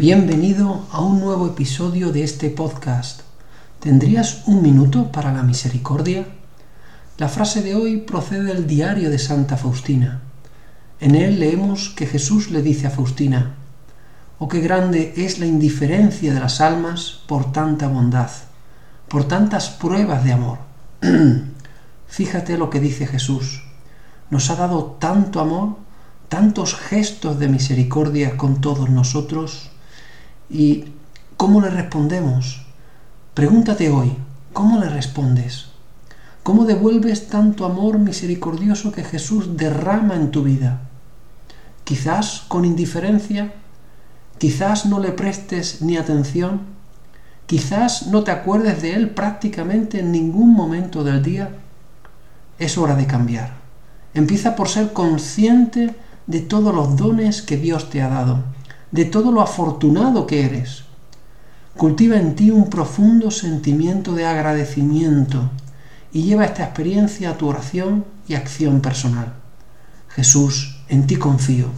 Bienvenido a un nuevo episodio de este podcast. ¿Tendrías un minuto para la misericordia? La frase de hoy procede del diario de Santa Faustina. En él leemos que Jesús le dice a Faustina, Oh, qué grande es la indiferencia de las almas por tanta bondad, por tantas pruebas de amor. Fíjate lo que dice Jesús. Nos ha dado tanto amor, tantos gestos de misericordia con todos nosotros, ¿Y cómo le respondemos? Pregúntate hoy, ¿cómo le respondes? ¿Cómo devuelves tanto amor misericordioso que Jesús derrama en tu vida? Quizás con indiferencia, quizás no le prestes ni atención, quizás no te acuerdes de Él prácticamente en ningún momento del día. Es hora de cambiar. Empieza por ser consciente de todos los dones que Dios te ha dado de todo lo afortunado que eres. Cultiva en ti un profundo sentimiento de agradecimiento y lleva esta experiencia a tu oración y acción personal. Jesús, en ti confío.